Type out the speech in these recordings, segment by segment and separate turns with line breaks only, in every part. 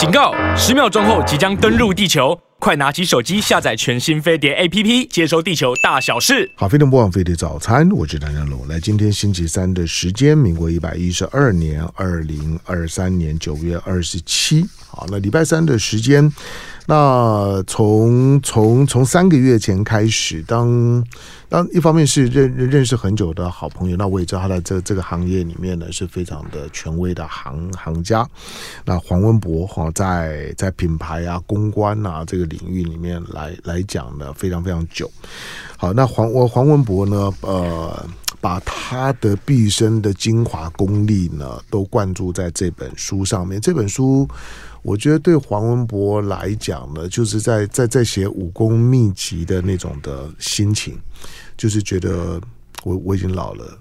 警告！十秒钟后即将登陆地球，快拿起手机下载全新飞碟 APP，接收地球大小事。
好，飞碟播放飞碟早餐，我是唐家龙。来，今天星期三的时间，民国一百一十二年二零二三年九月二十七。好，那礼拜三的时间。那从从从三个月前开始，当当一方面是认认识很久的好朋友，那我也知道他在这这个行业里面呢是非常的权威的行行家。那黄文博哈在在品牌啊、公关啊这个领域里面来来讲呢，非常非常久。好，那黄我黄文博呢，呃，把他的毕生的精华功力呢，都灌注在这本书上面。这本书。我觉得对黄文博来讲呢，就是在在在写武功秘籍的那种的心情，就是觉得我我已经老了，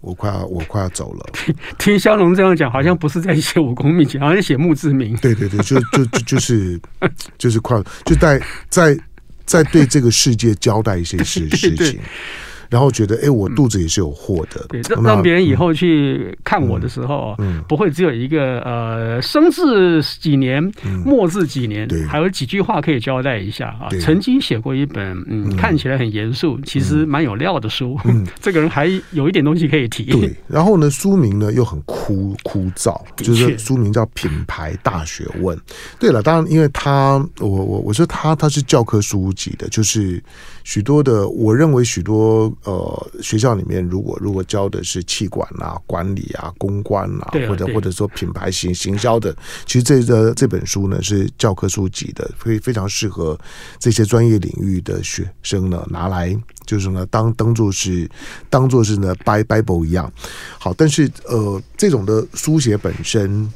我快要我快要走了。
听听湘龙这样讲，好像不是在写武功秘籍，好像写墓志铭。
对对对，就就就就是就是快，就在在在对这个世界交代一些事 事情。对对对然后觉得，哎，我肚子也是有货的。
对，让让别人以后去看我的时候，嗯，不会只有一个呃，生至几年，末至几年，对，还有几句话可以交代一下啊。曾经写过一本，嗯，看起来很严肃，其实蛮有料的书。嗯，这个人还有一点东西可以提。
对，然后呢，书名呢又很枯枯燥，就是书名叫《品牌大学问》。对了，当然，因为他，我我我说他他是教科书级的，就是许多的，我认为许多。呃，学校里面如果如果教的是气管啊、管理啊、公关啊，或者或者说品牌行行销的，其实这个这本书呢是教科书级的，非非常适合这些专业领域的学生呢拿来，就是呢当当做是当做是呢 Bible 一样。好，但是呃，这种的书写本身。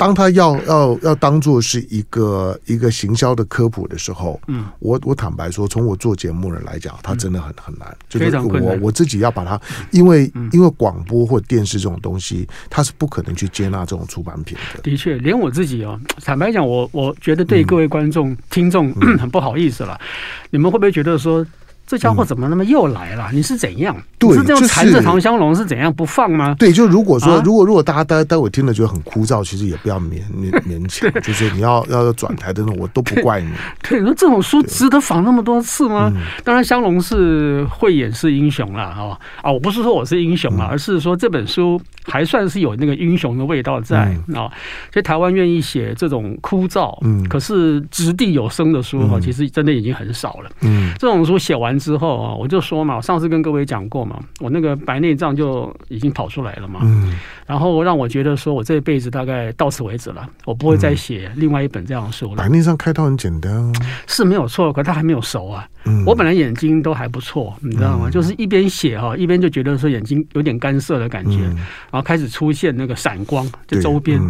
当他要要要当做是一个一个行销的科普的时候，嗯，我我坦白说，从我做节目人来讲，他真的很很难，就是我我自己要把它，因为因为广播或电视这种东西，它是不可能去接纳这种出版品的。
的确，连我自己哦，坦白讲，我我觉得对各位观众听众 很不好意思了，你们会不会觉得说？这家伙怎么那么又来了？你是怎样？你是这样缠着唐香龙是怎样不放吗？
对，就如果说，如果如果大家待待会听了觉得很枯燥，其实也不要勉勉勉强，就是你要要转台的那种，我都不怪你。
对，你说这种书值得仿那么多次吗？当然，香龙是会演是英雄了哈啊！我不是说我是英雄啊，而是说这本书还算是有那个英雄的味道在啊。所以台湾愿意写这种枯燥，嗯，可是掷地有声的书哈，其实真的已经很少了。嗯，这种书写完。之后啊，我就说嘛，我上次跟各位讲过嘛，我那个白内障就已经跑出来了嘛，嗯，然后让我觉得说我这辈子大概到此为止了，我不会再写另外一本这样的书了。
白内障开刀很简单，
是没有错，可他还没有熟啊。我本来眼睛都还不错，你知道吗？就是一边写哈，一边就觉得说眼睛有点干涩的感觉，然后开始出现那个闪光，就周边，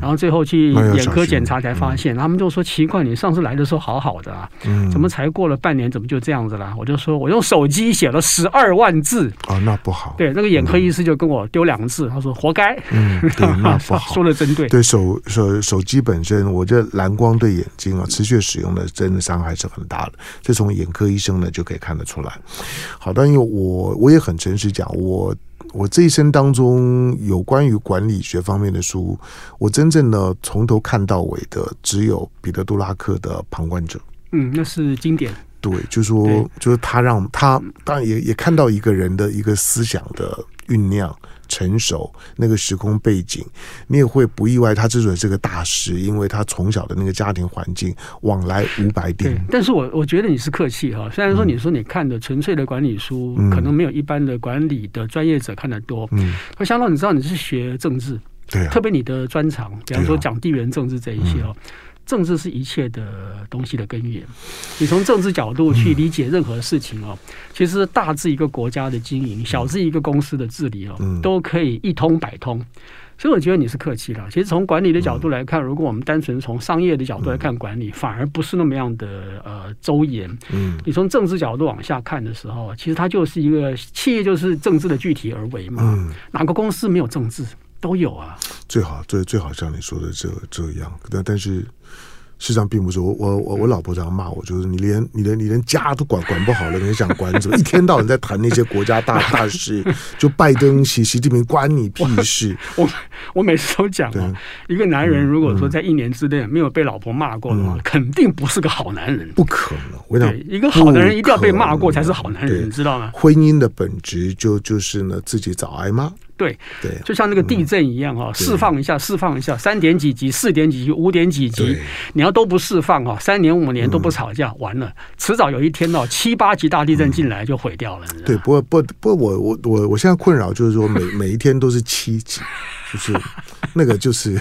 然后最后去眼科检查才发现，他们就说奇怪，你上次来的时候好好的啊，怎么才过了半年，怎么就这样子了？我就说我用手机写了十二万字
啊，那不好。对，
那个眼科医师就跟我丢两个字，他说活该。
嗯，对，那不好。
说的真对。
对手手手机本身，我觉得蓝光对眼睛啊，持续使用的真的伤害是很大的。这从眼科医生呢就可以看得出来。好，但因为我我也很诚实讲，我我这一生当中有关于管理学方面的书，我真正的从头看到尾的只有彼得·杜拉克的《旁观者》。
嗯，那是经典。
对，就是说就是他让他当然也也看到一个人的一个思想的酝酿。成熟那个时空背景，你也会不意外。他之所以是个大师，因为他从小的那个家庭环境，往来无白丁。
但是我我觉得你是客气哈。虽然说你说你看的纯粹的管理书，嗯、可能没有一般的管理的专业者看得多。嗯，可相当你知道你是学政治，对、啊，特别你的专长，比方说讲地缘政治这一些哦。政治是一切的东西的根源。你从政治角度去理解任何事情哦，其实大至一个国家的经营，小至一个公司的治理哦，都可以一通百通。所以我觉得你是客气了。其实从管理的角度来看，如果我们单纯从商业的角度来看管理，反而不是那么样的呃周延。嗯，你从政治角度往下看的时候，其实它就是一个企业，就是政治的具体而为嘛。嗯，哪个公司没有政治？都有啊。
最好最最好像你说的这这样，但但是。实际上并不是我我我我老婆这样骂我，就是你连你连你连家都管管不好了，你想管怎么？一天到晚在谈那些国家大 大事，就拜登、习习近平关你屁事！
我我，我每次都讲啊，一个男人如果说在一年之内没有被老婆骂过的话，嗯、肯定不是个好男人。
不可能，我讲
一个好男人一定要被骂过才是好男人，你知道吗？
婚姻的本质就就是呢，自己找挨骂。
对对，就像那个地震一样哈，释放一下，释放一下，三点几级、四点几级、五点几级，你要都不释放哈，三年五年都不吵架，完了，迟早有一天哦，七八级大地震进来就毁掉了。
对，不过不不过我我我我现在困扰就是说，每 每一天都是七级。就是 那个，就是，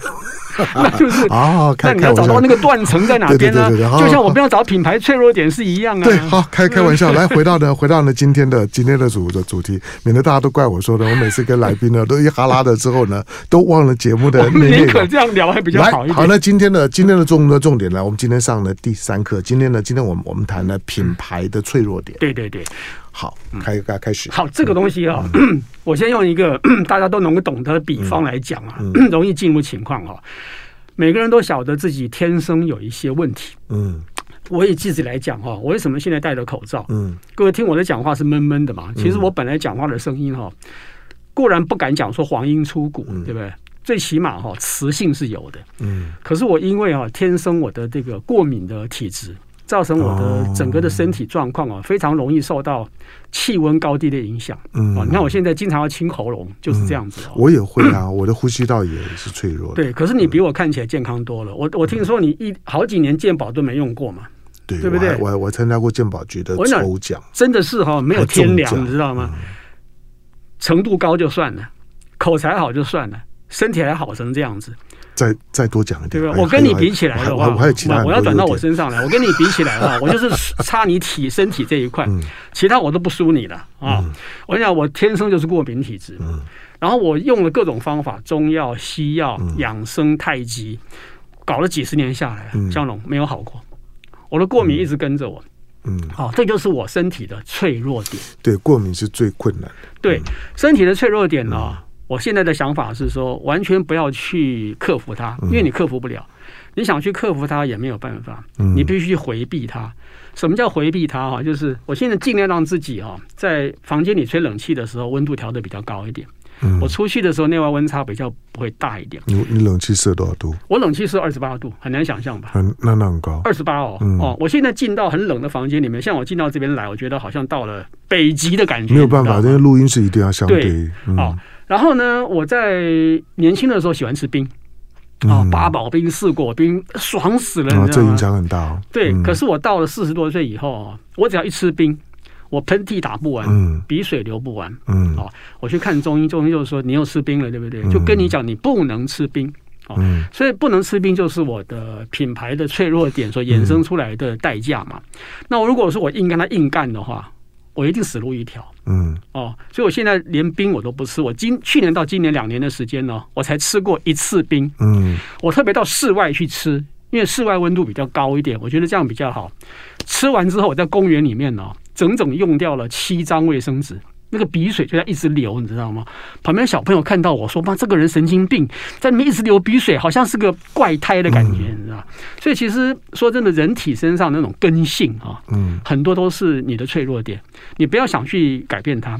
那就是 啊，那你要找到那个断层在哪边呢？就像我们要找品牌脆弱点是一样啊。
对，好，开开玩笑，来回到呢，回到呢今天的今天的主的主题，免得大家都怪我说的，我每次跟来宾呢都一哈拉的之后呢，都忘了节目的内容。
宁可这样聊还比较好一点。
好，那今天的今天的重的重点呢，我们今天上的第三课，今天呢，今天我们我们谈了品牌的脆弱点。
对对对。
好，开开开始。
好，这个东西啊，嗯、我先用一个 大家都能够懂得的比方来讲啊，嗯嗯、容易进入情况哈。每个人都晓得自己天生有一些问题。嗯，我也自己来讲哈，我为什么现在戴着口罩？嗯，各位听我的讲话是闷闷的嘛？其实我本来讲话的声音哈，固然不敢讲说黄莺出谷，对不对？最起码哈，磁性是有的。嗯，可是我因为啊，天生我的这个过敏的体质。造成我的整个的身体状况啊，非常容易受到气温高低的影响。嗯，你看我现在经常要清喉咙，就是这样子。
我也会啊，我的呼吸道也是脆弱的。
对，可是你比我看起来健康多了。我我听说你一好几年健保都没用过嘛？
对，
对不对？
我我参加过健保局的抽奖，
真的是哈，没有天良，你知道吗？程度高就算了，口才好就算了，身体还好成这样子。
再再多讲一点，
对吧？我跟你比起来的话，
我还有其他，
我要转到我身上来。我跟你比起来的话，我就是差你体身体这一块，其他我都不输你的啊！我跟你讲，我天生就是过敏体质，然后我用了各种方法，中药、西药、养生、太极，搞了几十年下来，江龙没有好过。我的过敏一直跟着我，嗯，好，这就是我身体的脆弱点。
对，过敏是最困难的。
对，身体的脆弱点呢？我现在的想法是说，完全不要去克服它，因为你克服不了。你想去克服它也没有办法，你必须去回避它。什么叫回避它？哈，就是我现在尽量让自己哈，在房间里吹冷气的时候，温度调的比较高一点。我出去的时候，内外温差比较不会大一点。
你你冷气设多少度？
我冷气设二十八度，很难想象吧？
很那那很高，
二十八哦哦。我现在进到很冷的房间里面，像我进到这边来，我觉得好像到了北极的感觉。
没有办法，这个录音是一定要相对
哦。然后呢，我在年轻的时候喜欢吃冰，啊，八宝冰、四果冰，爽死了，你知道吗？
这影响很大。
哦对，可是我到了四十多岁以后啊，我只要一吃冰，我喷嚏打不完，鼻水流不完，嗯，哦，我去看中医，中医就是说你又吃冰了，对不对？就跟你讲，你不能吃冰，哦，所以不能吃冰就是我的品牌的脆弱点所衍生出来的代价嘛。那我如果说我硬跟他硬干的话。我一定死路一条，嗯，哦，所以我现在连冰我都不吃。我今去年到今年两年的时间呢，我才吃过一次冰，嗯，我特别到室外去吃，因为室外温度比较高一点，我觉得这样比较好。吃完之后，我在公园里面呢，整整用掉了七张卫生纸。那个鼻水就在一直流，你知道吗？旁边小朋友看到我说：“妈，这个人神经病，在里面一直流鼻水，好像是个怪胎的感觉，你知道？”所以其实说真的，人体身上那种根性啊，嗯，很多都是你的脆弱点。你不要想去改变它，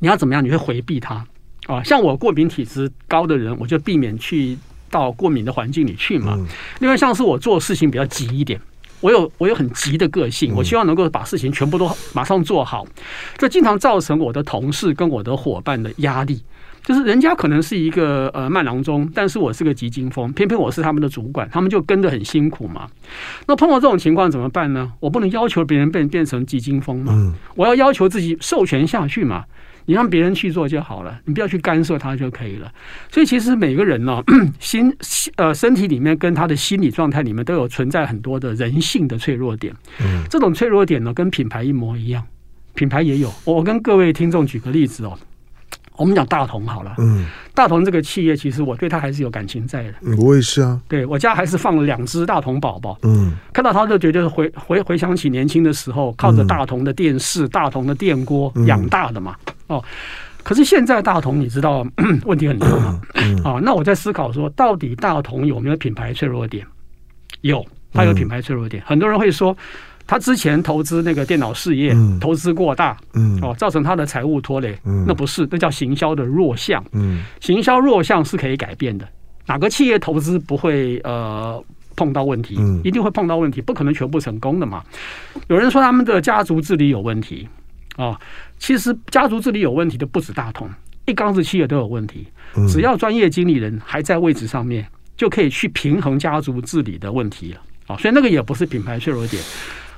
你要怎么样？你会回避它啊？像我过敏体质高的人，我就避免去到过敏的环境里去嘛。另外，像是我做事情比较急一点。我有我有很急的个性，我希望能够把事情全部都马上做好，这经常造成我的同事跟我的伙伴的压力。就是人家可能是一个呃慢郎中，但是我是个急惊风，偏偏我是他们的主管，他们就跟得很辛苦嘛。那碰到这种情况怎么办呢？我不能要求别人变变成急惊风嘛，我要要求自己授权下去嘛。你让别人去做就好了，你不要去干涉他就可以了。所以其实每个人呢，心呃身体里面跟他的心理状态里面都有存在很多的人性的脆弱点。嗯，这种脆弱点呢，跟品牌一模一样，品牌也有。我跟各位听众举个例子哦。我们讲大同好了，嗯，大同这个企业其实我对它还是有感情在的。
我也是啊，
对我家还是放了两只大同宝宝，嗯，看到它就觉得回回回想起年轻的时候，靠着大同的电视、大同的电锅养大的嘛，哦，可是现在大同你知道 问题很多嘛，啊，那我在思考说，到底大同有没有品牌脆弱点？有，它有品牌脆弱点。很多人会说，他之前投资那个电脑事业，投资过大，嗯，哦，造成他的财务拖累。嗯，那不是，那叫行销的弱项。嗯，行销弱项是可以改变的。哪个企业投资不会呃碰到问题？一定会碰到问题，不可能全部成功的嘛。有人说他们的家族治理有问题啊，其实家族治理有问题的不止大同，一缸子企业都有问题。只要专业经理人还在位置上面，就可以去平衡家族治理的问题了啊。所以那个也不是品牌削弱点。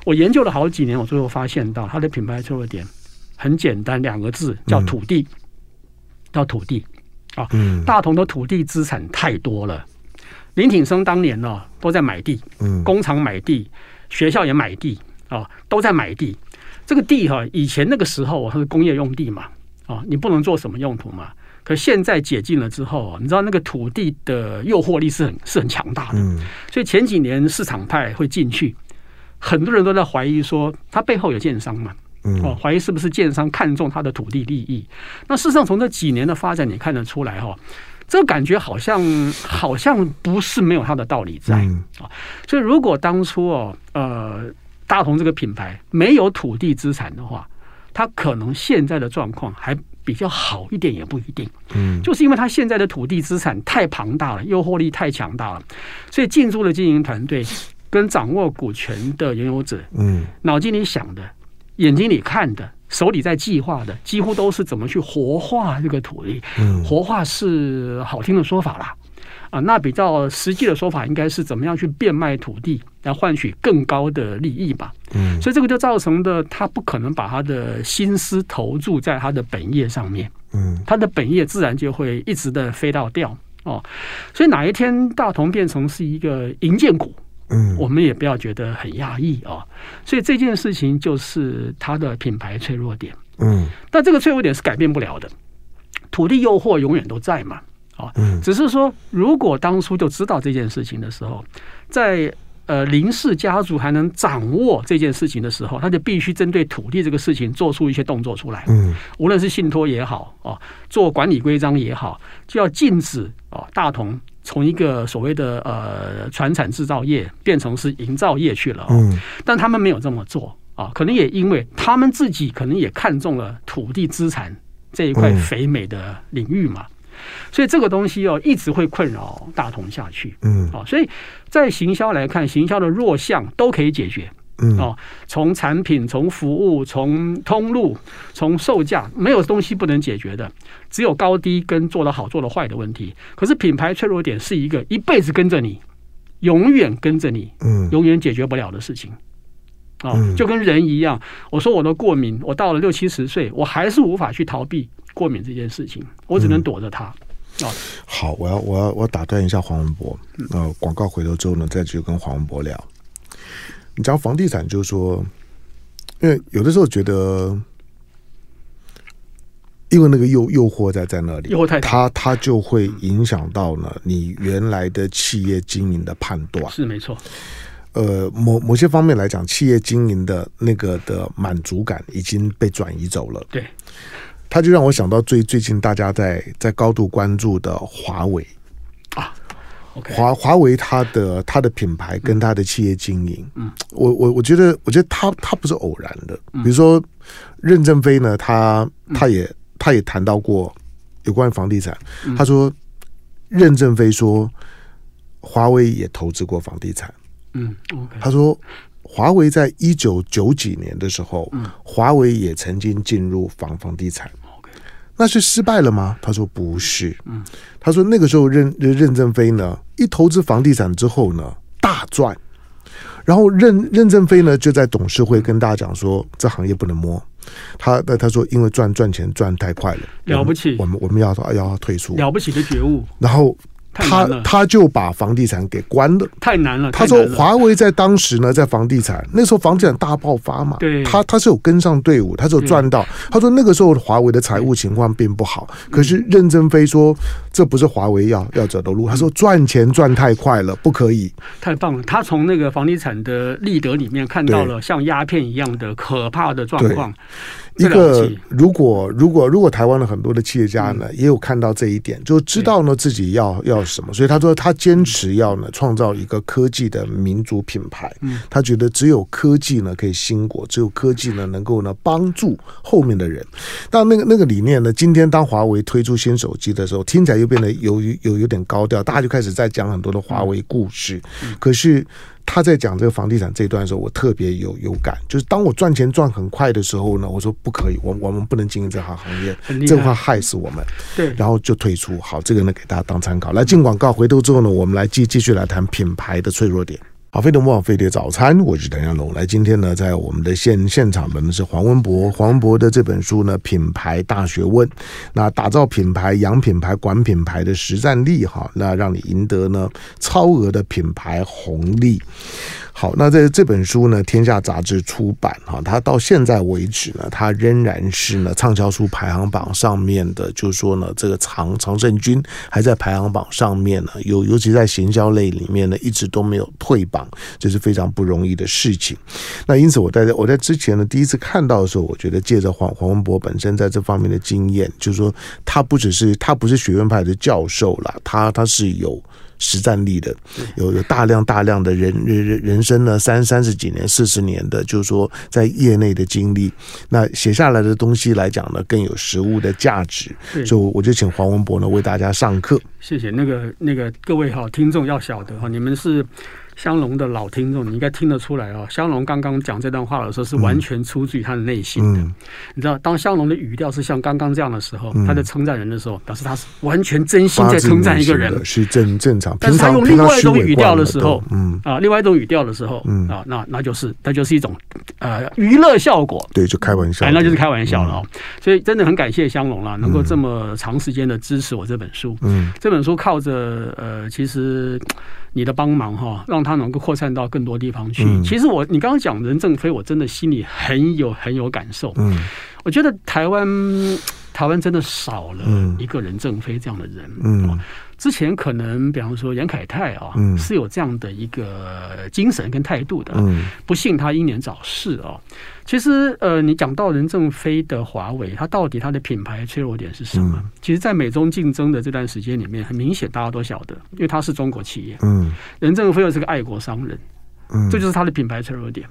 我研究了好几年，我最后发现到它的品牌脆弱点很简单，两个字叫土地，叫土地啊。大同的土地资产太多了。林挺生当年呢都在买地，工厂买地，学校也买地啊，都在买地。这个地哈，以前那个时候它是工业用地嘛，啊，你不能做什么用途嘛。可现在解禁了之后啊，你知道那个土地的诱惑力是很是很强大的，所以前几年市场派会进去，很多人都在怀疑说，他背后有建商嘛，哦，怀疑是不是建商看中他的土地利益。那事实上从这几年的发展，你看得出来哈，这个感觉好像好像不是没有它的道理在啊。所以如果当初哦，呃，大同这个品牌没有土地资产的话，它可能现在的状况还。比较好一点也不一定，嗯，就是因为他现在的土地资产太庞大了，诱惑力太强大了，所以进驻的经营团队跟掌握股权的拥有者，嗯，脑筋里想的、眼睛里看的、手里在计划的，几乎都是怎么去活化这个土地。嗯，活化是好听的说法啦。啊，那比较实际的说法应该是怎么样去变卖土地来换取更高的利益吧？嗯，所以这个就造成的他不可能把他的心思投注在他的本业上面，嗯，他的本业自然就会一直的飞到掉哦。所以哪一天大同变成是一个银建股，嗯，我们也不要觉得很压抑啊。所以这件事情就是它的品牌脆弱点，嗯，但这个脆弱点是改变不了的，土地诱惑永远都在嘛。啊，只是说，如果当初就知道这件事情的时候，在呃林氏家族还能掌握这件事情的时候，他就必须针对土地这个事情做出一些动作出来。嗯，无论是信托也好，哦，做管理规章也好，就要禁止哦大同从一个所谓的呃船产制造业变成是营造业去了。嗯，但他们没有这么做啊，可能也因为他们自己可能也看中了土地资产这一块肥美的领域嘛。所以这个东西哦，一直会困扰大同下去。嗯，啊，所以在行销来看，行销的弱项都可以解决。嗯，哦，从产品、从服务、从通路、从售价，没有东西不能解决的，只有高低跟做得好、做得坏的问题。可是品牌脆弱点是一个一辈子跟着你，永远跟着你，嗯，永远解决不了的事情。啊，就跟人一样，我说我的过敏，我到了六七十岁，我还是无法去逃避。过敏这件事情，我只能躲着它。哦，
好，我要我要我要打断一下黄文博。呃，广告回头之后呢，再去跟黄文博聊。你讲房地产，就是说，因为有的时候觉得，因为那个诱诱惑在在那里，诱惑太大，它它就会影响到呢你原来的企业经营的判断。
是没错。
呃，某某些方面来讲，企业经营的那个的满足感已经被转移走了。
对。
他就让我想到最最近大家在在高度关注的华为
啊，
华华为它的它的品牌跟它的企业经营，嗯，我我我觉得我觉得它它不是偶然的，比如说任正非呢，他他也他也谈到过有关于房地产，他说任正非说华为也投资过房地产，嗯，他说。华为在一九九几年的时候，华为也曾经进入房房地产，那是失败了吗？他说不是，嗯。他说那个时候任任正非呢，一投资房地产之后呢，大赚，然后任任正非呢就在董事会跟大家讲说，这行业不能摸，他那他说因为赚赚钱赚太快了，
了不起，
我们我们要要退出，
了不起的觉悟，
然后。他他就把房地产给关了，
太难了。
他说华为在当时呢，在房地产那时候房地产大爆发嘛，对，他他是有跟上队伍，他是有赚到。他说那个时候华为的财务情况并不好，可是任正非说这不是华为要要走的路。他说赚钱赚太快了，不可以。
太棒了，他从那个房地产的立德里面看到了像鸦片一样的可怕的状况。
一个如果如果如果台湾的很多的企业家呢，也有看到这一点，就知道呢自己要要什么，所以他说他坚持要呢创造一个科技的民族品牌。他觉得只有科技呢可以兴国，只有科技呢能够呢帮助后面的人。但那个那个理念呢，今天当华为推出新手机的时候，听起来又变得有有有点高调，大家就开始在讲很多的华为故事。可是。他在讲这个房地产这一段的时候，我特别有有感，就是当我赚钱赚很快的时候呢，我说不可以，我我们不能经营这行行业，这话害死我们。对，然后就退出。好，这个呢给大家当参考。来进广告，回头之后呢，我们来继继续来谈品牌的脆弱点。好，飞碟联播网飞碟早餐，我是谭阳龙。来，今天呢，在我们的现现场的呢是黄文博，黄文博的这本书呢，《品牌大学问》，那打造品牌、养品牌、管品牌的实战力，哈，那让你赢得呢超额的品牌红利。好，那在这本书呢，天下杂志出版哈，它到现在为止呢，它仍然是呢畅销书排行榜上面的，就是说呢，这个常常胜军还在排行榜上面呢，尤尤其在行销类里面呢，一直都没有退榜，这是非常不容易的事情。那因此，我在我在之前呢，第一次看到的时候，我觉得借着黄黄文博本身在这方面的经验，就是说他不只是他不是学院派的教授啦，他他是有。实战力的，有有大量大量的人人人生呢，三三十几年、四十年的，就是说在业内的经历，那写下来的东西来讲呢，更有实物的价值。所以我就请黄文博呢为大家上课。
谢谢那个那个各位哈听众要晓得哈，你们是。香龙的老听众，你应该听得出来哦。香龙刚刚讲这段话的时候，是完全出自于他的内心的。你知道，当香龙的语调是像刚刚这样的时候，嗯、他在称赞人的时候，表示他是完全真心在称赞一个人，
是正正常。
但是他用另外一种语调的时候，嗯啊，另外一种语调的时候，嗯啊，那那就是那就是一种呃娱乐效果。
对，就开玩笑，
哎，那就是开玩笑了哦。嗯、所以真的很感谢香龙了，能够这么长时间的支持我这本书。嗯，这本书靠着呃，其实。你的帮忙哈，让他能够扩散到更多地方去。嗯、其实我，你刚刚讲任正非，我真的心里很有很有感受。嗯，我觉得台湾台湾真的少了一个任正非这样的人。嗯，之前可能比方说严凯泰啊，嗯、是有这样的一个精神跟态度的。嗯，不幸他英年早逝啊。其实，呃，你讲到任正非的华为，他到底他的品牌脆弱点是什么？嗯、其实，在美中竞争的这段时间里面，很明显大家都晓得，因为他是中国企业。嗯，任正非又是个爱国商人，嗯，这就是他的品牌脆弱点。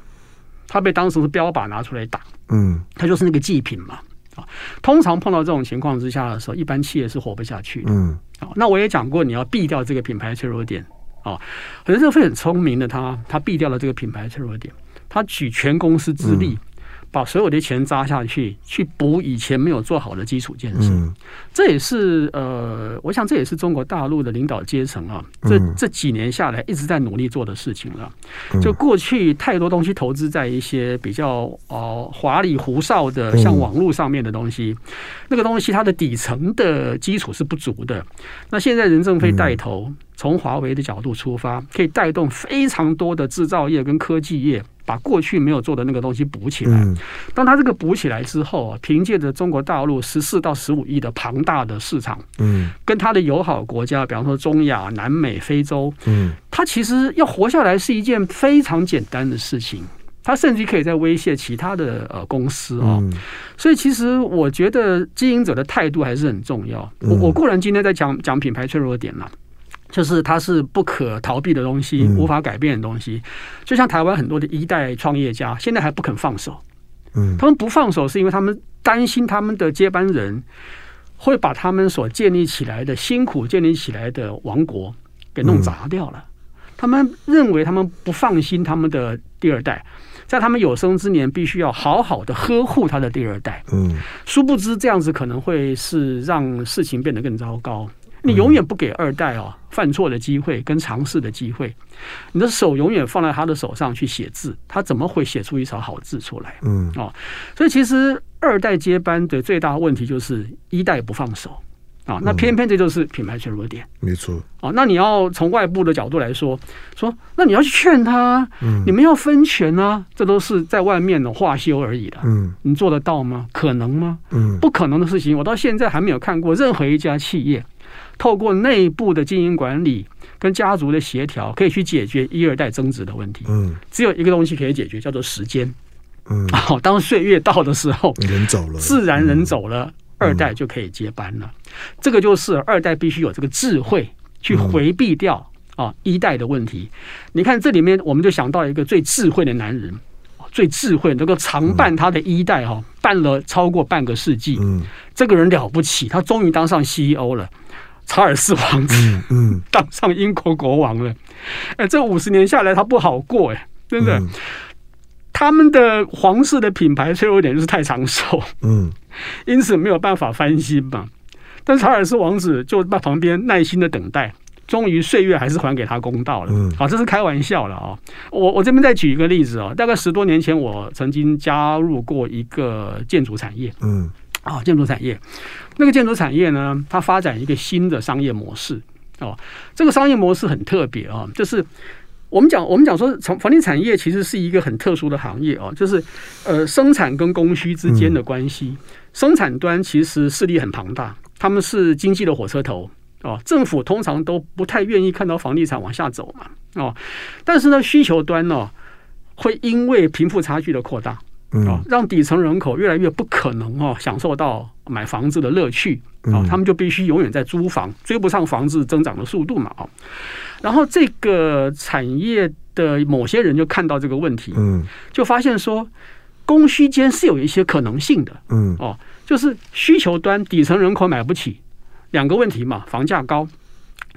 他被当时是标靶拿出来打，嗯，他就是那个祭品嘛。啊，通常碰到这种情况之下的时候，一般企业是活不下去的。嗯，啊，那我也讲过，你要避掉这个品牌脆弱点啊。任正非很聪明的他，他避掉了这个品牌脆弱点。他举全公司之力，把所有的钱砸下去，去补以前没有做好的基础建设。这也是呃，我想这也是中国大陆的领导阶层啊，这这几年下来一直在努力做的事情了。就过去太多东西投资在一些比较哦花里胡哨的，像网络上面的东西，那个东西它的底层的基础是不足的。那现在任正非带头，从华为的角度出发，可以带动非常多的制造业跟科技业。把过去没有做的那个东西补起来。当他这个补起来之后啊，凭借着中国大陆十四到十五亿的庞大的市场，嗯，跟他的友好国家，比方说中亚、南美、非洲，嗯，他其实要活下来是一件非常简单的事情。他甚至可以在威胁其他的呃公司啊。所以其实我觉得经营者的态度还是很重要。我我固然今天在讲讲品牌脆弱点了。就是它是不可逃避的东西，无法改变的东西。就像台湾很多的一代创业家，现在还不肯放手。嗯，他们不放手是因为他们担心他们的接班人会把他们所建立起来的辛苦建立起来的王国给弄砸掉了。他们认为他们不放心他们的第二代，在他们有生之年必须要好好的呵护他的第二代。嗯，殊不知这样子可能会是让事情变得更糟糕。你永远不给二代哦犯错的机会跟尝试的机会，你的手永远放在他的手上去写字，他怎么会写出一手好字出来？嗯哦，所以其实二代接班的最大问题就是一代不放手啊，那偏偏这就是品牌脆弱点。没错啊，那你要从外部的角度来说，说那你要去劝他，嗯，你们要分权啊，这都是在外面的话修而已的。嗯，你做得到吗？可能吗？嗯，不可能的事情，我到现在还没有看过任何一家企业。透过内部的经营管理跟家族的协调，可以去解决一二代争执的问题。嗯，只有一个东西可以解决，叫做时间。嗯，好，当岁月到的时候，
人走了，
自然人走了，二代就可以接班了。这个就是二代必须有这个智慧去回避掉啊一代的问题。你看这里面，我们就想到一个最智慧的男人，最智慧能够常伴他的一代哈，伴了超过半个世纪。嗯，这个人了不起，他终于当上 CEO 了。查尔斯王子，嗯，嗯，当上英国国王了。哎，这五十年下来，他不好过哎，真的。嗯、他们的皇室的品牌脆弱点就是太长寿，嗯，因此没有办法翻新嘛。但查尔斯王子就在旁边耐心的等待，终于岁月还是还给他公道了。嗯，好，这是开玩笑了啊。我我这边再举一个例子啊，大概十多年前，我曾经加入过一个建筑产业，嗯。啊，建筑产业，那个建筑产业呢，它发展一个新的商业模式哦。这个商业模式很特别啊，就是我们讲，我们讲说，从房地产业其实是一个很特殊的行业哦，就是呃，生产跟供需之间的关系。嗯、生产端其实势力很庞大，他们是经济的火车头哦。政府通常都不太愿意看到房地产往下走嘛哦。但是呢，需求端呢，会因为贫富差距的扩大。哦，让底层人口越来越不可能哦，享受到买房子的乐趣啊，他们就必须永远在租房，追不上房子增长的速度嘛啊。然后这个产业的某些人就看到这个问题，嗯，就发现说供需间是有一些可能性的，嗯。哦，就是需求端底层人口买不起，两个问题嘛，房价高，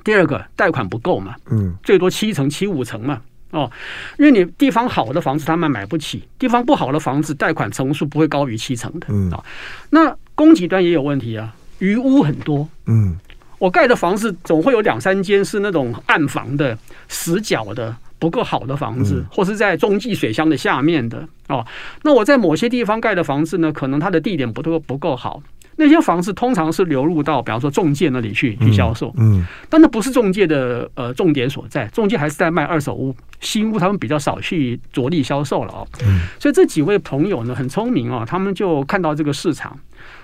第二个贷款不够嘛，嗯，最多七成七五成嘛。哦，因为你地方好的房子他们买不起，地方不好的房子贷款成数不会高于七成的。嗯啊，那供给端也有问题啊，余屋很多。嗯，我盖的房子总会有两三间是那种暗房的、死角的、不够好的房子，或是在中继水箱的下面的。哦，那我在某些地方盖的房子呢，可能它的地点不够不够好。那些房子通常是流入到，比方说中介那里去去销售，嗯，但那不是中介的呃重点所在，中介还是在卖二手屋、新屋，他们比较少去着力销售了哦。嗯，所以这几位朋友呢很聪明哦，他们就看到这个市场，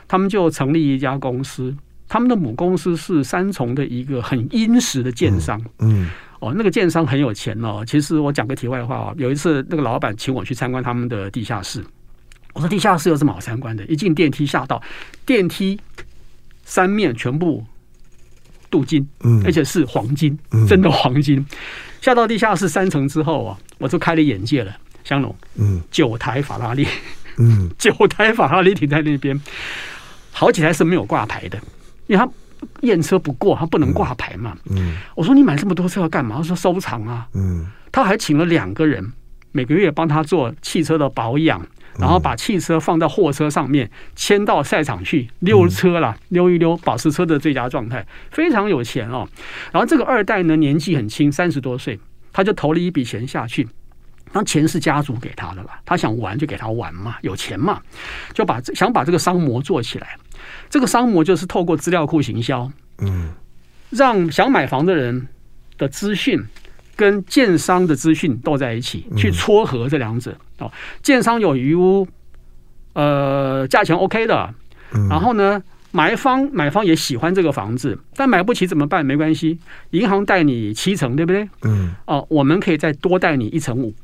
他们就成立一家公司，他们的母公司是三重的一个很殷实的建商，嗯，哦，那个建商很有钱哦。其实我讲个题外话哦，有一次那个老板请我去参观他们的地下室。我说地下室有什么好参观的？一进电梯下到电梯三面全部镀金，嗯，而且是黄金，真的黄金。下到地下室三层之后啊，我就开了眼界了。香龙，嗯，九台法拉利，嗯，九台法拉利停在那边，好几台是没有挂牌的，因为他验车不过，他不能挂牌嘛。嗯，我说你买这么多车要干嘛？他说收藏啊。嗯，他还请了两个人，每个月帮他做汽车的保养。然后把汽车放到货车上面，牵到赛场去溜车了，溜一溜，保持车的最佳状态，非常有钱哦。然后这个二代呢，年纪很轻，三十多岁，他就投了一笔钱下去，那钱是家族给他的了，他想玩就给他玩嘛，有钱嘛，就把想把这个商模做起来。这个商模就是透过资料库行销，嗯，让想买房的人的资讯。跟建商的资讯斗在一起，去撮合这两者哦。建商有余屋，呃，价钱 OK 的，然后呢，买方买方也喜欢这个房子，但买不起怎么办？没关系，银行贷你七成，对不对？嗯。哦，我们可以再多贷你一成五，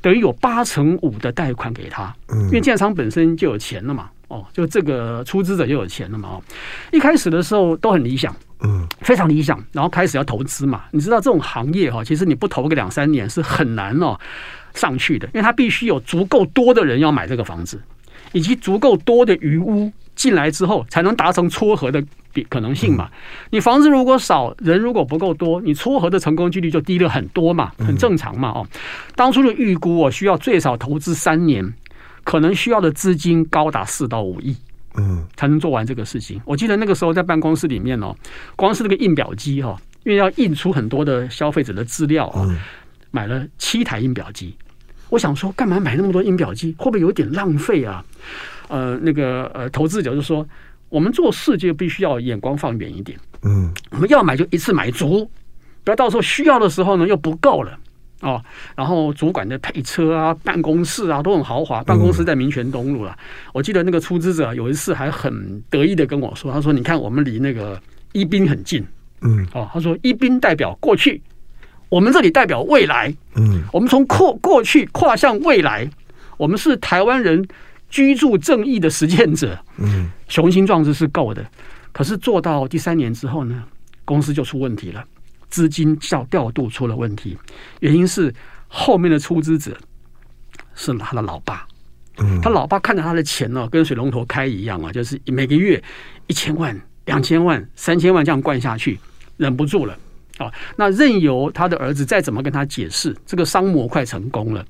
等于有八成五的贷款给他。嗯。因为建商本身就有钱了嘛，哦，就这个出资者就有钱了嘛。哦，一开始的时候都很理想。嗯，非常理想。然后开始要投资嘛，你知道这种行业哈，其实你不投个两三年是很难哦上去的，因为它必须有足够多的人要买这个房子，以及足够多的余屋进来之后，才能达成撮合的比可能性嘛。你房子如果少，人如果不够多，你撮合的成功几率就低了很多嘛，很正常嘛。哦，当初的预估我需要最少投资三年，可能需要的资金高达四到五亿。嗯，才能做完这个事情。我记得那个时候在办公室里面哦，光是那个印表机哈，因为要印出很多的消费者的资料啊，买了七台印表机。我想说，干嘛买那么多印表机？会不会有点浪费啊？呃，那个呃，投资者就说，我们做事就必须要眼光放远一点。嗯，我们要买就一次买足，不要到时候需要的时候呢又不够了。哦，然后主管的配车啊，办公室啊都很豪华。办公室在民权东路了。嗯、我记得那个出资者有一次还很得意的跟我说：“他说，你看我们离那个一滨很近。”嗯，哦，他说一滨代表过去，我们这里代表未来。嗯，我们从过过去跨向未来，我们是台湾人居住正义的实践者，嗯，雄心壮志是够的。可是做到第三年之后呢，公司就出问题了，资金调调度出了问题，原因是后面的出资者是他的老爸，嗯，他老爸看着他的钱呢，跟水龙头开一样啊，就是每个月一千万、两千万、三千万这样灌下去，忍不住了啊，那任由他的儿子再怎么跟他解释，这个商模快成功了。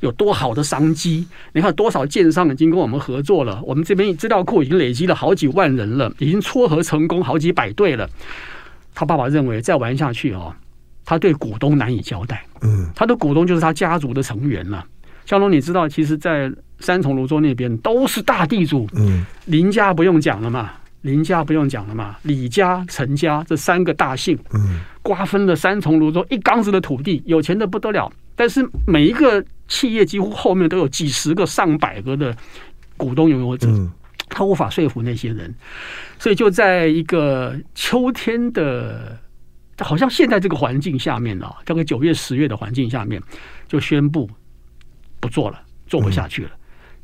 有多好的商机？你看多少建商已经跟我们合作了？我们这边资料库已经累积了好几万人了，已经撮合成功好几百对了。他爸爸认为再玩下去哦，他对股东难以交代。嗯，他的股东就是他家族的成员了。小龙，你知道，其实，在三重泸州那边都是大地主。嗯，林家不用讲了嘛，林家不用讲了嘛，李家、陈家这三个大姓，嗯，瓜分了三重泸州一缸子的土地，有钱的不得了。但是每一个企业几乎后面都有几十个、上百个的股东拥有者，他无法说服那些人，所以就在一个秋天的，好像现在这个环境下面啊，大概九月、十月的环境下面，就宣布不做了，做不下去了。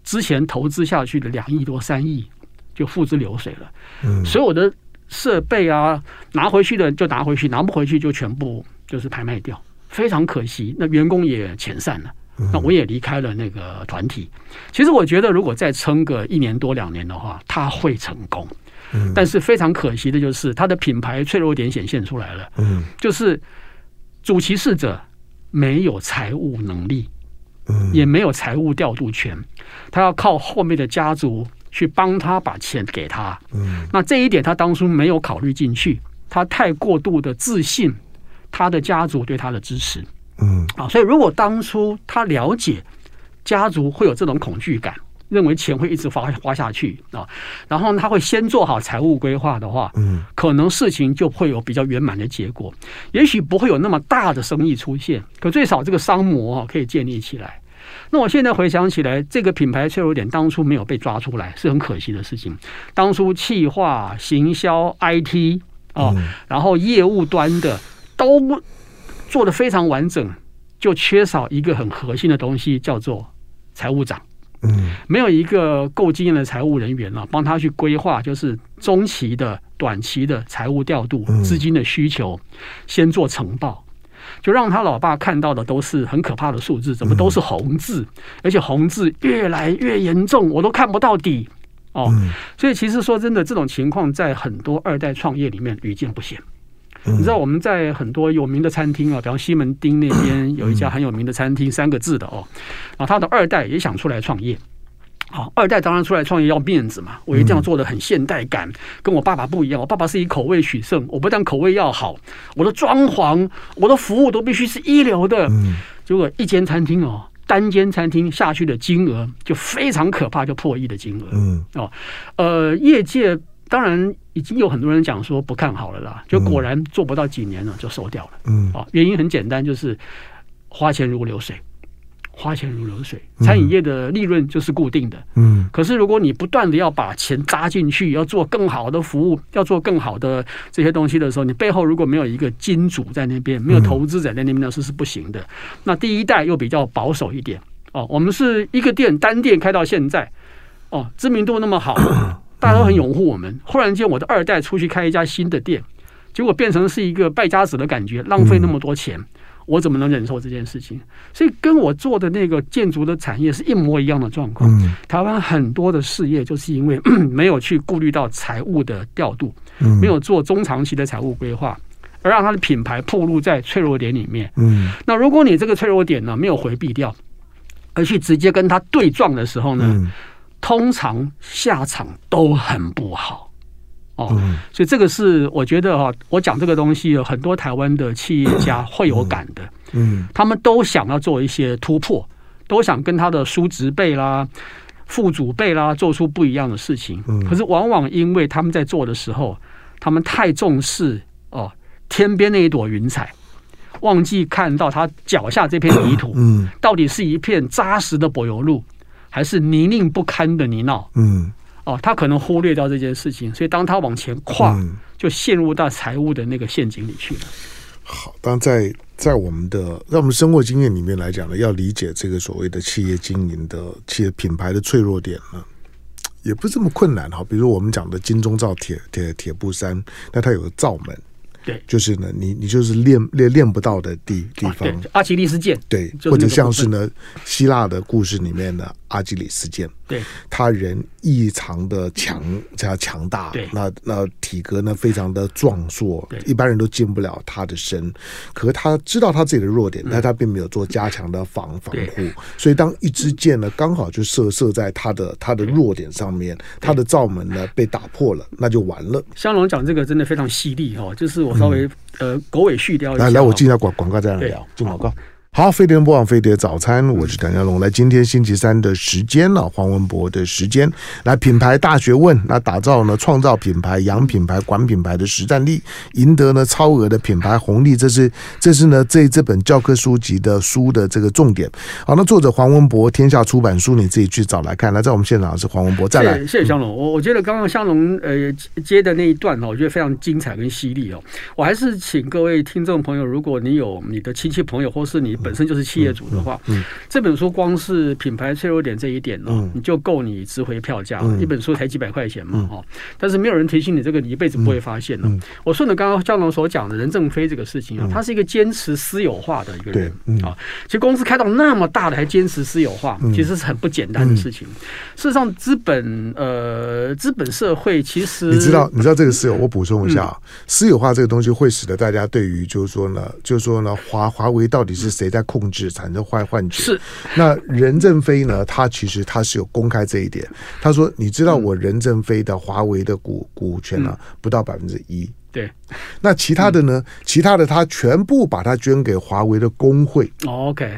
之前投资下去的两亿多、三亿就付之流水了。所有的设备啊，拿回去的就拿回去，拿不回去就全部就是拍卖掉。非常可惜，那员工也遣散了，那我也离开了那个团体。其实我觉得，如果再撑个一年多两年的话，他会成功。但是非常可惜的就是，他的品牌脆弱点显现出来了。就是主其事者没有财务能力，也没有财务调度权，他要靠后面的家族去帮他把钱给他。那这一点他当初没有考虑进去，他太过度的自信。他的家族对他的支持，嗯啊，所以如果当初他了解家族会有这种恐惧感，认为钱会一直花花下去啊，然后他会先做好财务规划的话，嗯，可能事情就会有比较圆满的结果，也许不会有那么大的生意出现，可最少这个商模可以建立起来。那我现在回想起来，这个品牌脆弱点当初没有被抓出来，是很可惜的事情。当初企划、行销、IT 啊，然后业务端的。都做的非常完整，就缺少一个很核心的东西，叫做财务长。嗯，没有一个够经验的财务人员了，帮他去规划，就是中期的、短期的财务调度、资金的需求，先做呈报，就让他老爸看到的都是很可怕的数字，怎么都是红字，而且红字越来越严重，我都看不到底。哦，所以其实说真的，这种情况在很多二代创业里面屡见不鲜。你知道我们在很多有名的餐厅啊，比方西门町那边有一家很有名的餐厅，三个字的哦，然后他的二代也想出来创业，好，二代当然出来创业要面子嘛，我一定要做的很现代感，跟我爸爸不一样，我爸爸是以口味取胜，我不但口味要好，我的装潢、我的服务都必须是一流的。结果一间餐厅哦，单间餐厅下去的金额就非常可怕，就破亿的金额。嗯哦，呃，业界。当然，已经有很多人讲说不看好了啦，就果然做不到几年了就收掉了。嗯，啊，原因很简单，就是花钱如流水，花钱如流水。餐饮业的利润就是固定的。嗯，可是如果你不断的要把钱扎进去，要做更好的服务，要做更好的这些东西的时候，你背后如果没有一个金主在那边，没有投资者在那边，那是是不行的。那第一代又比较保守一点。哦，我们是一个店单店开到现在，哦，知名度那么好。大家都很拥护我们。忽然间，我的二代出去开一家新的店，结果变成是一个败家子的感觉，浪费那么多钱，我怎么能忍受这件事情？所以，跟我做的那个建筑的产业是一模一样的状况。台湾很多的事业就是因为 没有去顾虑到财务的调度，没有做中长期的财务规划，而让它的品牌暴露在脆弱点里面。嗯那如果你这个脆弱点呢没有回避掉，而去直接跟它对撞的时候呢？通常下场都很不好。哦，所以这个是我觉得哈，我讲这个东西有很多台湾的企业家会有感的，嗯，他们都想要做一些突破，都想跟他的叔侄辈啦、父祖辈啦做出不一样的事情，可是往往因为他们在做的时候，他们太重视哦天边那一朵云彩，忘记看到他脚下这片泥土，嗯，到底是一片扎实的柏油路。还是泥泞不堪的泥淖，嗯，哦，他可能忽略掉这件事情，所以当他往前跨，就陷入到财务的那个陷阱里去了。
好，当然在在我们的在我们生活经验里面来讲呢，要理解这个所谓的企业经营的企业品牌的脆弱点呢，也不是这么困难哈。比如我们讲的金钟罩铁铁铁布衫，那它有个罩门。
对，
就是呢，你你就是练练练不到的地地方，
啊、阿基里斯腱，
对，或者像是呢，希腊的故事里面的阿基里斯腱，
对，
他人异常的强，加强大，
对，
那那体格呢非常的壮硕，对，一般人都进不了他的身，可是他知道他自己的弱点，但他并没有做加强的防防护，所以当一支箭呢刚好就射射在他的他的弱点上面，他的罩门呢被打破了，那就完了。
香龙讲这个真的非常犀利哈，就是。我稍微呃狗尾续貂一下，
来来，我进一下广广告再来聊，进广告。好，飞碟播放飞碟早餐，我是谭家龙。来，今天星期三的时间了，黄文博的时间。来，品牌大学问，那打造呢，创造品牌、养品牌、管品牌的实战力，赢得呢超额的品牌红利。这是这是呢这这本教科书籍的书的这个重点。好，那作者黄文博，天下出版书，你自己去找来看。来，在我们现场是黄文博，再来，
谢谢香龙。我我觉得刚刚香龙呃接的那一段呢，我觉得非常精彩跟犀利哦。我还是请各位听众朋友，如果你有你的亲戚朋友，或是你。本身就是企业主的话，这本书光是品牌脆弱点这一点呢，嗯、你就够你值回票价。嗯、一本书才几百块钱嘛！但是没有人提醒你，这个你一辈子不会发现了。我顺着刚刚教龙所讲的任正非这个事情啊，他是一个坚持私有化的一个人啊。其实公司开到那么大的还坚持私有化，其实是很不简单的事情。事实上，资本呃，资本社会其实
你知道，你知道这个私有，我补充一下私有化这个东西会使得大家对于就是说呢，就是说呢，华华为到底是谁？在控制产生坏幻觉
是，
那任正非呢？他其实他是有公开这一点。他说：“你知道我任正非的华为的股股权呢，不到百分之一。
对，
那其他的呢？其他的他全部把它捐给华为的工会。
OK。”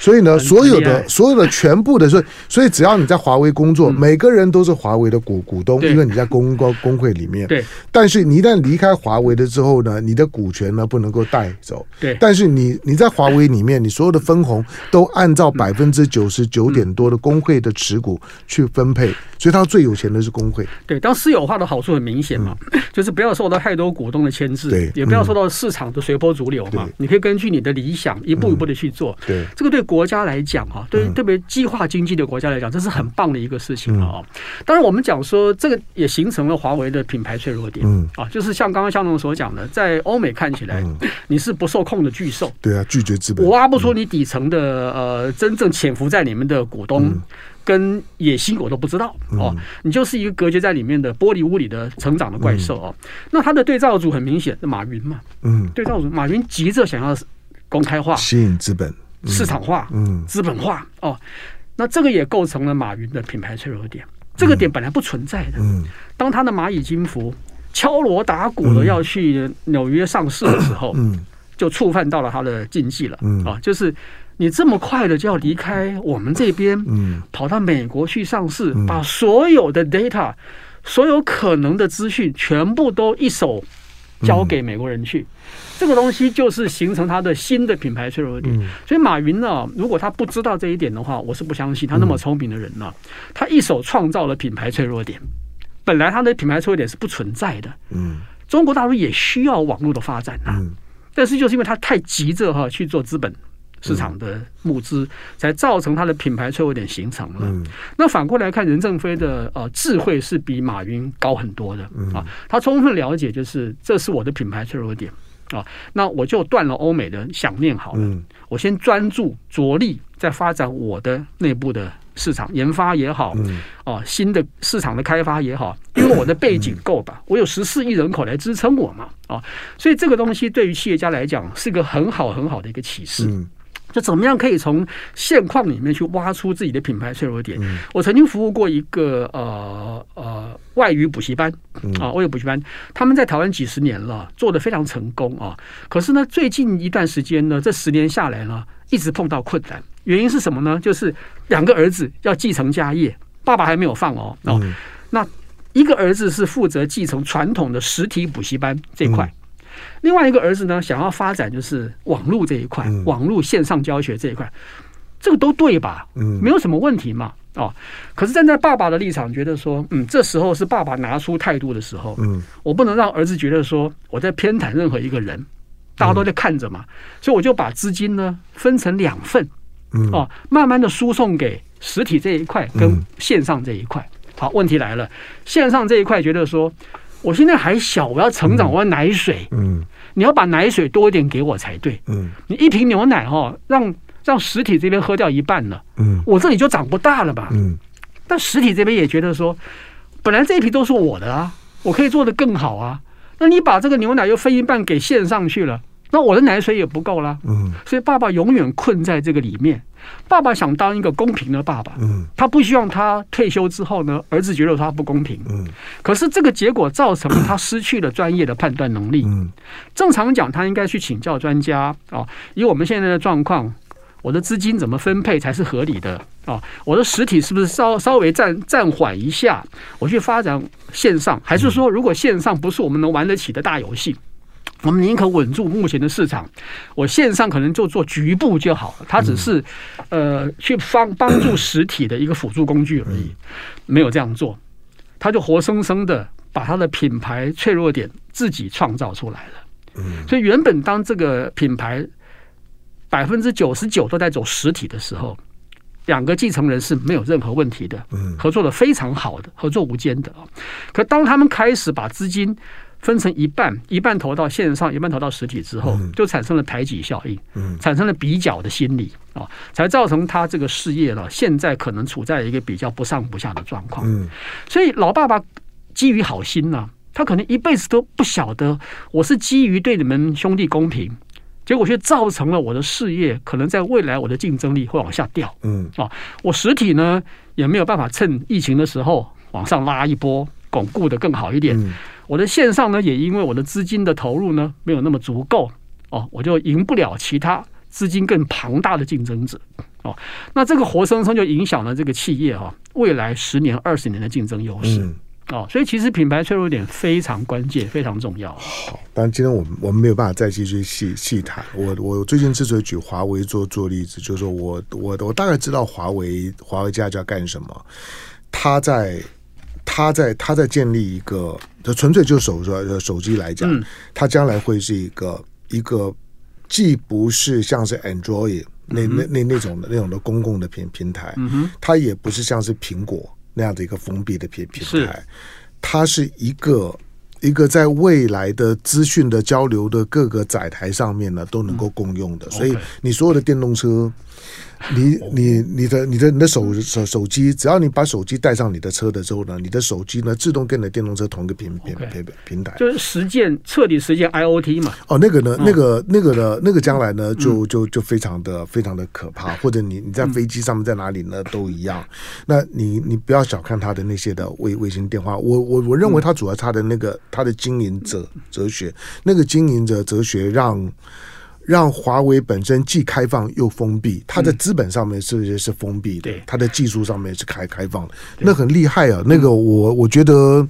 所以呢，所有的所有的全部的，所以所以只要你在华为工作，每个人都是华为的股股东，因为你在工工工会里面。
对。
但是你一旦离开华为了之后呢，你的股权呢不能够带走。
对。
但是你你在华为里面，你所有的分红都按照百分之九十九点多的工会的持股去分配，所以他最有钱的是工会。
对。当私有化的好处很明显嘛，就是不要受到太多股东的牵制，对，也不要受到市场的随波逐流嘛。你可以根据你的理想一步一步的去做。对。这个对。国家来讲，哈，对特别计划经济的国家来讲，这是很棒的一个事情了啊。当然，我们讲说这个也形成了华为的品牌脆弱点，嗯啊，就是像刚刚香龙所讲的，在欧美看起来，你是不受控的巨兽，
对啊，拒绝资本，
我挖不出你底层的呃真正潜伏在里面的股东跟野心，我都不知道哦，你就是一个隔绝在里面的玻璃屋里的成长的怪兽哦。那他的对照组很明显是马云嘛，嗯，对照组马云急着想要公开化，
吸引资本。
市场化，嗯，资本化，哦，那这个也构成了马云的品牌脆弱点。这个点本来不存在的，嗯，当他的蚂蚁金服敲锣打鼓的要去纽约上市的时候，嗯，就触犯到了他的禁忌了，嗯，啊，就是你这么快的就要离开我们这边，嗯，跑到美国去上市，把所有的 data，所有可能的资讯全部都一手交给美国人去。这个东西就是形成它的新的品牌脆弱点，所以马云呢，如果他不知道这一点的话，我是不相信他那么聪明的人呢，他一手创造了品牌脆弱点。本来他的品牌脆弱点是不存在的，嗯，中国大陆也需要网络的发展呐，但是就是因为他太急着哈去做资本市场的募资，才造成他的品牌脆弱点形成了。那反过来看，任正非的呃智慧是比马云高很多的啊，他充分了解就是这是我的品牌脆弱点。啊，那我就断了欧美的想念好了。嗯、我先专注着力在发展我的内部的市场研发也好，嗯、啊，新的市场的开发也好，因为我的背景够吧，嗯、我有十四亿人口来支撑我嘛，啊，所以这个东西对于企业家来讲是个很好很好的一个启示。嗯就怎么样可以从现况里面去挖出自己的品牌脆弱点？嗯、我曾经服务过一个呃呃外语补习班啊，外语补习班，他们在台湾几十年了，做的非常成功啊。可是呢，最近一段时间呢，这十年下来呢，一直碰到困难。原因是什么呢？就是两个儿子要继承家业，爸爸还没有放哦。哦，嗯、那一个儿子是负责继承传统的实体补习班这块。嗯另外一个儿子呢，想要发展就是网络这一块，嗯、网络线上教学这一块，这个都对吧？嗯，没有什么问题嘛。哦，可是站在爸爸的立场，觉得说，嗯，这时候是爸爸拿出态度的时候，嗯，我不能让儿子觉得说我在偏袒任何一个人，大家都在看着嘛，所以我就把资金呢分成两份，嗯哦，慢慢的输送给实体这一块跟线上这一块。好，问题来了，线上这一块觉得说，我现在还小，我要成长，我要奶水，嗯，你要把奶水多一点给我才对，嗯，你一瓶牛奶哦，让让实体这边喝掉一半了，嗯，我这里就长不大了吧，嗯，但实体这边也觉得说，本来这一瓶都是我的啊，我可以做得更好啊。那你把这个牛奶又分一半给线上去了，那我的奶水也不够了。嗯，所以爸爸永远困在这个里面。爸爸想当一个公平的爸爸。嗯，他不希望他退休之后呢，儿子觉得他不公平。嗯，可是这个结果造成了他失去了专业的判断能力。嗯，正常讲，他应该去请教专家啊。以我们现在的状况。我的资金怎么分配才是合理的啊？我的实体是不是稍稍微暂暂缓一下？我去发展线上，还是说如果线上不是我们能玩得起的大游戏，我们宁可稳住目前的市场。我线上可能就做局部就好了，它只是呃去帮帮助实体的一个辅助工具而已。没有这样做，他就活生生的把他的品牌脆弱点自己创造出来了。所以原本当这个品牌。百分之九十九都在走实体的时候，两个继承人是没有任何问题的，合作的非常好的，合作无间的。可当他们开始把资金分成一半，一半投到线上，一半投到实体之后，就产生了排挤效应，产生了比较的心理啊，才造成他这个事业了，现在可能处在一个比较不上不下的状况。所以老爸爸基于好心呢，他可能一辈子都不晓得，我是基于对你们兄弟公平。结果却造成了我的事业可能在未来我的竞争力会往下掉。嗯啊，我实体呢也没有办法趁疫情的时候往上拉一波，巩固的更好一点。我的线上呢也因为我的资金的投入呢没有那么足够哦，我就赢不了其他资金更庞大的竞争者。哦，那这个活生生就影响了这个企业哈未来十年二十年的竞争优势。哦，所以其实品牌脆弱点非常关键，非常重要。
好，但今天我们我们没有办法再继续细细谈。我我最近之所以举华为做做例子，就是说我我我大概知道华为华为家家干什么。他在他在他在建立一个，就纯粹就手说手机来讲，它将来会是一个一个既不是像是 Android 那那那那种的那种的公共的平平台，它也不是像是苹果。那样的一个封闭的平平台，它是一个一个在未来的资讯的交流的各个载台上面呢都能够共用的，嗯、所以你所有的电动车。你你你的你的你的手手手机，只要你把手机带上你的车的时候呢，你的手机呢自动跟你的电动车同一个平平平平台，
就是实践彻底实践 IOT 嘛。
哦，那个呢，那个那个呢，那个将来呢，就就就非常的非常的可怕。或者你你在飞机上面在哪里呢，都一样。那你你不要小看他的那些的卫卫星电话，我我我认为他主要他的那个他的经营者哲学，那个经营者哲学让。让华为本身既开放又封闭，它的资本上面是是封闭的，它的技术上面是开开放的，那很厉害啊！那个我我觉得。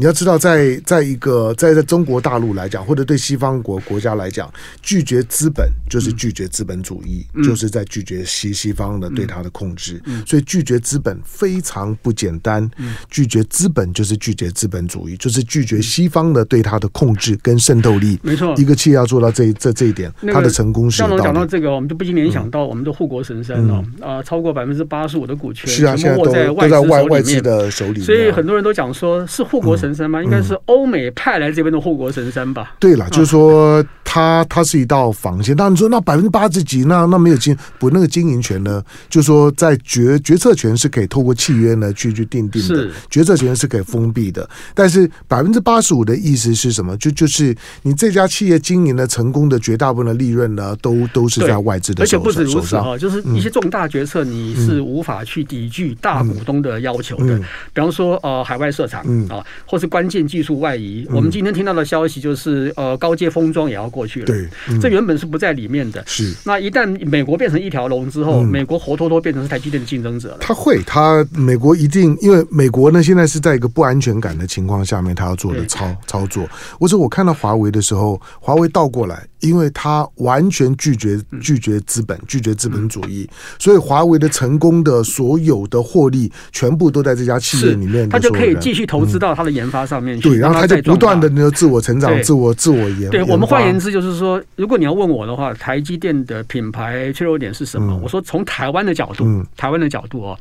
你要知道在，在在一个在在中国大陆来讲，或者对西方国国家来讲，拒绝资本就是拒绝资本主义，嗯、就是在拒绝西西方的对它的控制。嗯、所以拒绝资本非常不简单。嗯、拒绝资本就是拒绝资本主义，就是拒绝西方的对它的控制跟渗透力。没错，一个企业要做到这这这一点，它的成功是。
讲到这个，我们就不禁联想到我们的护国神山了、啊，超过百分之八十五的股权
是啊，现在都在都在外外资的手里。
所以很多人都讲说是护国神山。神山吗？应该是欧美派来这边的护国神山吧？
对了，就是说它它是一道防线。那你说那百分之八十几，那那没有经不那个经营权呢？就是说在决决策权是可以透过契约呢去去定定的，是决策权是可以封闭的。但是百分之八十五的意思是什么？就就是你这家企业经营的成功的绝大部分的利润呢，都都是在外资的手上。而且不止如此啊，
就是一些重大决策你是无法去抵拒大股东的要求的。比方说呃海外设厂啊，或是关键技术外移，我们今天听到的消息就是，呃，高阶封装也要过去了。对，这原本是不在里面的。是，那一旦美国变成一条龙之后，美国活脱脱变成是台积电的竞争者了。他
会，他美国一定，因为美国呢现在是在一个不安全感的情况下面，他要做的操操作。我说我看到华为的时候，华为倒过来。因为他完全拒绝拒绝资本，拒绝资本主义，所以华为的成功的所有的获利，全部都在这家企业里面。
他就可以继续投资到他的研发上面去。
对，然后他就不断的那个自我成长、自我自我研。
对我们换言之，就是说，如果你要问我的话，台积电的品牌脆弱点是什么？我说从台湾的角度，台湾的角度哦，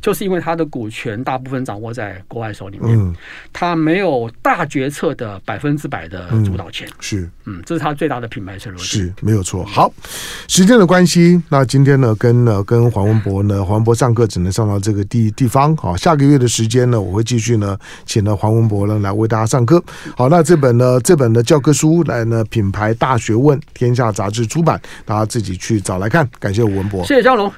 就是因为它的股权大部分掌握在国外手里面，他没有大决策的百分之百的主导权。是，嗯，这是他最大的品。
是没有错。好，时间的关系，那今天呢，跟呢跟黄文博呢，黄文博上课只能上到这个地地方。好，下个月的时间呢，我会继续呢，请呢黄文博呢来为大家上课。好，那这本呢这本的教科书来呢，品牌大学问，天下杂志出版，大家自己去找来看。感谢吴文博，
谢谢张龙。